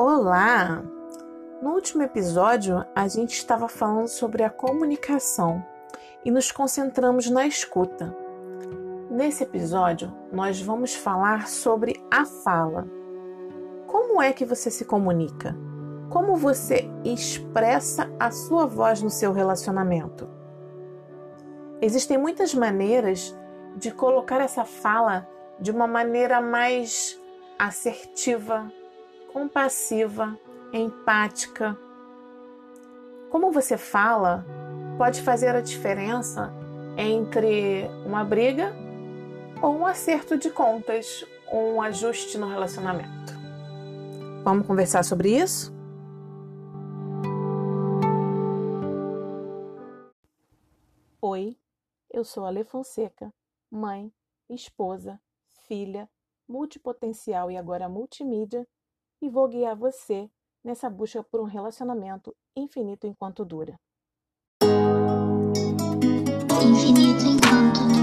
Olá! No último episódio, a gente estava falando sobre a comunicação e nos concentramos na escuta. Nesse episódio, nós vamos falar sobre a fala. Como é que você se comunica? Como você expressa a sua voz no seu relacionamento? Existem muitas maneiras de colocar essa fala de uma maneira mais assertiva, compassiva, empática. Como você fala pode fazer a diferença entre uma briga ou um acerto de contas, ou um ajuste no relacionamento. Vamos conversar sobre isso? Oi, eu sou a Fonseca, mãe, esposa, filha, multipotencial e agora multimídia e vou guiar você nessa busca por um relacionamento infinito enquanto dura. Infinito enquanto dura.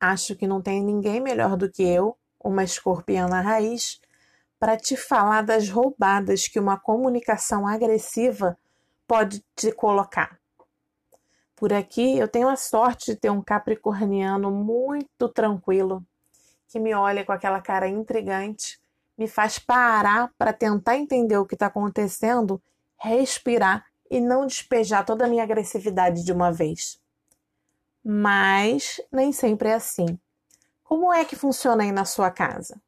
Acho que não tem ninguém melhor do que eu, uma escorpiana raiz, para te falar das roubadas que uma comunicação agressiva pode te colocar. Por aqui eu tenho a sorte de ter um capricorniano muito tranquilo, que me olha com aquela cara intrigante, me faz parar para tentar entender o que está acontecendo, respirar e não despejar toda a minha agressividade de uma vez. Mas nem sempre é assim. Como é que funciona aí na sua casa?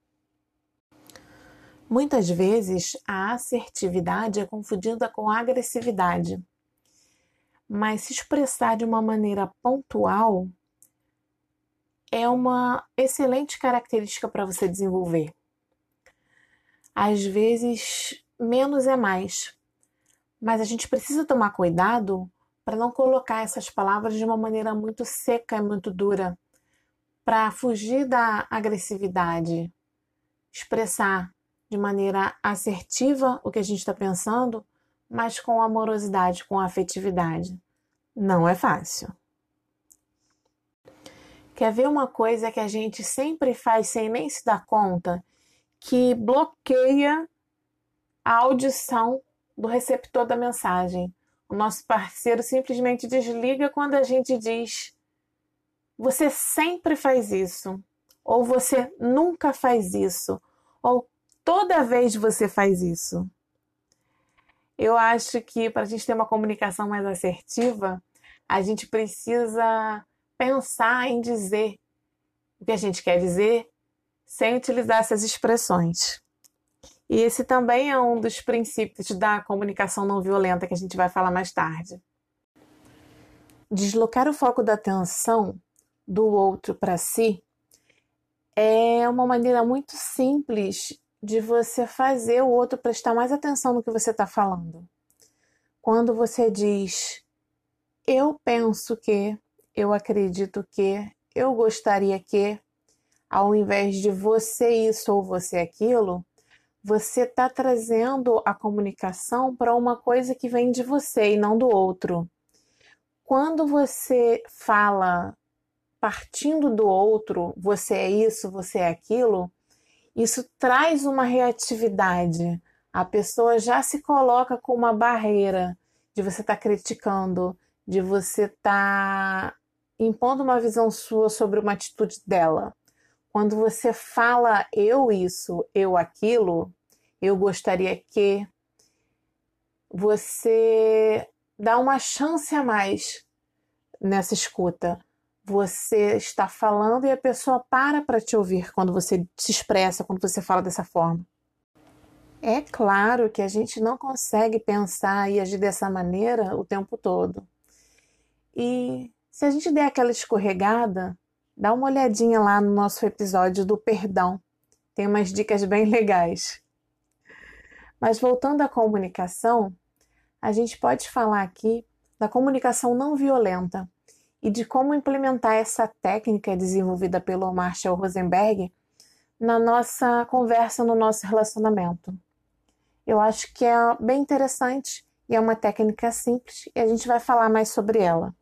Muitas vezes a assertividade é confundida com a agressividade mas se expressar de uma maneira pontual é uma excelente característica para você desenvolver. Às vezes, menos é mais, mas a gente precisa tomar cuidado para não colocar essas palavras de uma maneira muito seca e muito dura, para fugir da agressividade, expressar de maneira assertiva o que a gente está pensando mas com amorosidade, com afetividade. Não é fácil. Quer ver uma coisa que a gente sempre faz sem nem se dar conta? Que bloqueia a audição do receptor da mensagem. O nosso parceiro simplesmente desliga quando a gente diz: Você sempre faz isso. Ou você nunca faz isso. Ou toda vez você faz isso. Eu acho que para a gente ter uma comunicação mais assertiva, a gente precisa pensar em dizer o que a gente quer dizer sem utilizar essas expressões. E esse também é um dos princípios da comunicação não violenta que a gente vai falar mais tarde. Deslocar o foco da atenção do outro para si é uma maneira muito simples de você fazer o outro prestar mais atenção no que você está falando. Quando você diz, eu penso que, eu acredito que, eu gostaria que, ao invés de você isso ou você aquilo, você está trazendo a comunicação para uma coisa que vem de você e não do outro. Quando você fala partindo do outro, você é isso, você é aquilo, isso traz uma reatividade. A pessoa já se coloca com uma barreira de você estar tá criticando, de você estar tá impondo uma visão sua sobre uma atitude dela. Quando você fala eu isso, eu aquilo, eu gostaria que você dá uma chance a mais nessa escuta você está falando e a pessoa para para te ouvir quando você se expressa, quando você fala dessa forma. É claro que a gente não consegue pensar e agir dessa maneira o tempo todo. E se a gente der aquela escorregada, dá uma olhadinha lá no nosso episódio do perdão. Tem umas dicas bem legais. Mas voltando à comunicação, a gente pode falar aqui da comunicação não violenta e de como implementar essa técnica desenvolvida pelo Marshall Rosenberg na nossa conversa, no nosso relacionamento. Eu acho que é bem interessante e é uma técnica simples e a gente vai falar mais sobre ela.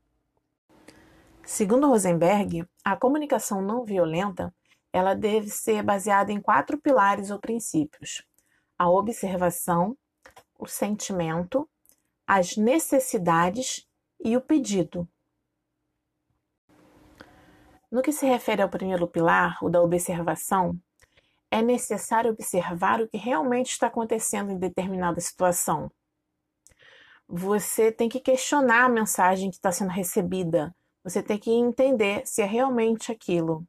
Segundo Rosenberg, a comunicação não violenta ela deve ser baseada em quatro pilares ou princípios: a observação, o sentimento, as necessidades e o pedido. No que se refere ao primeiro pilar, o da observação, é necessário observar o que realmente está acontecendo em determinada situação. Você tem que questionar a mensagem que está sendo recebida. Você tem que entender se é realmente aquilo.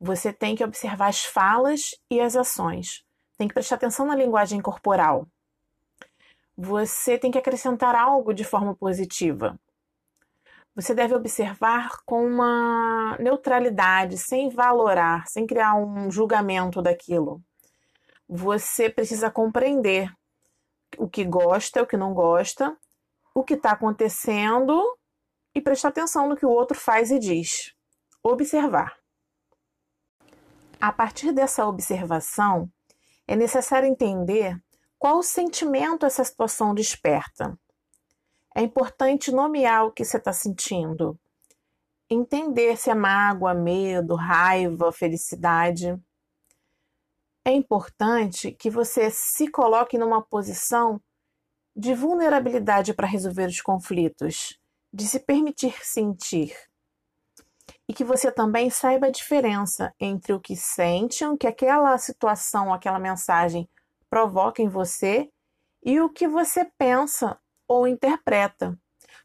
Você tem que observar as falas e as ações. Tem que prestar atenção na linguagem corporal. Você tem que acrescentar algo de forma positiva. Você deve observar com uma neutralidade, sem valorar, sem criar um julgamento daquilo. Você precisa compreender o que gosta, o que não gosta, o que está acontecendo e prestar atenção no que o outro faz e diz. Observar. A partir dessa observação, é necessário entender qual sentimento essa situação desperta. É importante nomear o que você está sentindo, entender se é mágoa, medo, raiva, felicidade. É importante que você se coloque numa posição de vulnerabilidade para resolver os conflitos, de se permitir sentir e que você também saiba a diferença entre o que sente, o que aquela situação, aquela mensagem provoca em você e o que você pensa ou interpreta.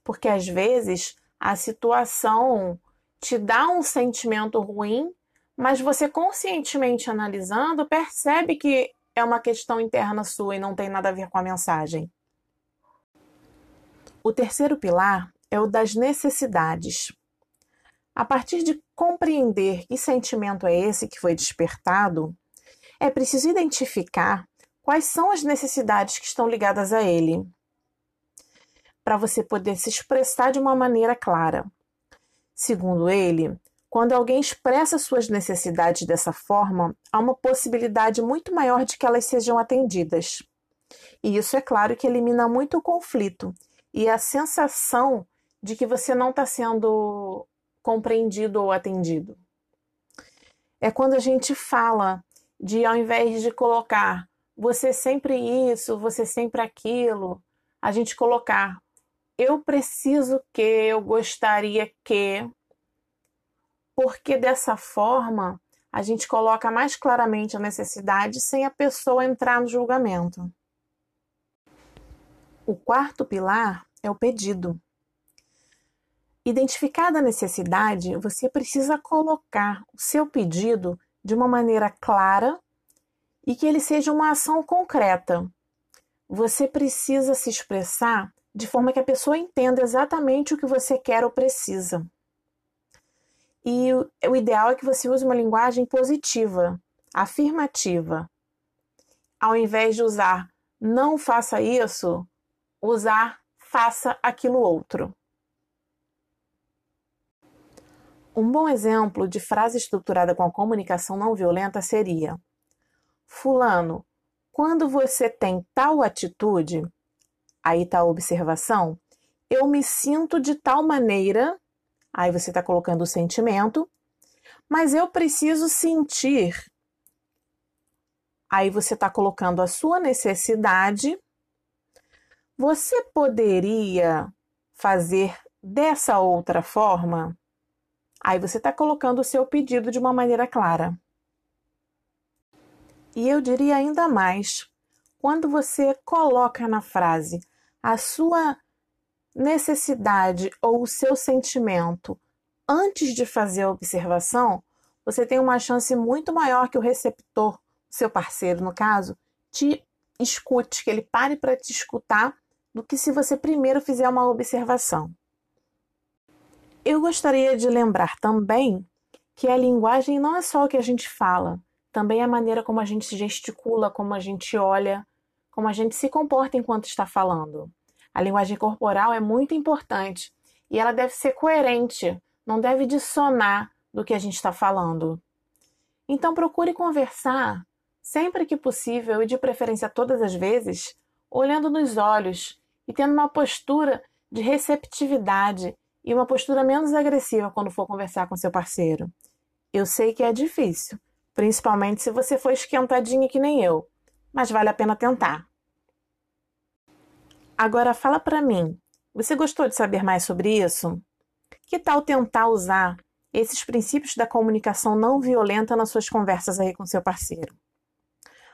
Porque às vezes a situação te dá um sentimento ruim, mas você conscientemente analisando percebe que é uma questão interna sua e não tem nada a ver com a mensagem. O terceiro pilar é o das necessidades. A partir de compreender que sentimento é esse que foi despertado, é preciso identificar quais são as necessidades que estão ligadas a ele, para você poder se expressar de uma maneira clara. Segundo ele, quando alguém expressa suas necessidades dessa forma, há uma possibilidade muito maior de que elas sejam atendidas. E isso é claro que elimina muito o conflito e a sensação de que você não está sendo compreendido ou atendido. É quando a gente fala de, ao invés de colocar você sempre isso, você sempre aquilo, a gente colocar eu preciso que, eu gostaria que, porque dessa forma a gente coloca mais claramente a necessidade sem a pessoa entrar no julgamento. O quarto pilar é o pedido. Identificada a necessidade, você precisa colocar o seu pedido de uma maneira clara e que ele seja uma ação concreta. Você precisa se expressar de forma que a pessoa entenda exatamente o que você quer ou precisa. E o ideal é que você use uma linguagem positiva, afirmativa. Ao invés de usar não faça isso, usar faça aquilo outro. Um bom exemplo de frase estruturada com a comunicação não violenta seria: Fulano, quando você tem tal atitude, aí está a observação, eu me sinto de tal maneira, aí você está colocando o sentimento, mas eu preciso sentir. Aí você está colocando a sua necessidade. Você poderia fazer dessa outra forma? Aí você está colocando o seu pedido de uma maneira clara. E eu diria ainda mais: quando você coloca na frase a sua necessidade ou o seu sentimento antes de fazer a observação, você tem uma chance muito maior que o receptor, seu parceiro no caso, te escute, que ele pare para te escutar, do que se você primeiro fizer uma observação. Eu gostaria de lembrar também que a linguagem não é só o que a gente fala, também é a maneira como a gente gesticula, como a gente olha, como a gente se comporta enquanto está falando. A linguagem corporal é muito importante e ela deve ser coerente, não deve dissonar do que a gente está falando. Então procure conversar, sempre que possível e de preferência todas as vezes, olhando nos olhos e tendo uma postura de receptividade e uma postura menos agressiva quando for conversar com seu parceiro. Eu sei que é difícil, principalmente se você for esquentadinha que nem eu, mas vale a pena tentar. Agora fala para mim, você gostou de saber mais sobre isso? Que tal tentar usar esses princípios da comunicação não violenta nas suas conversas aí com seu parceiro?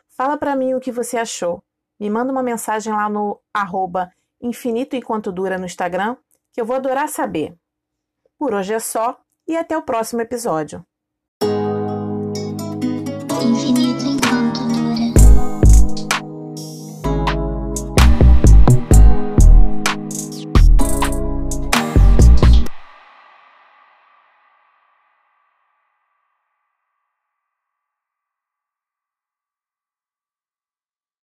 Fala para mim o que você achou. Me manda uma mensagem lá no arroba infinito enquanto dura no Instagram, que eu vou adorar saber. Por hoje é só e até o próximo episódio. Infinito enquanto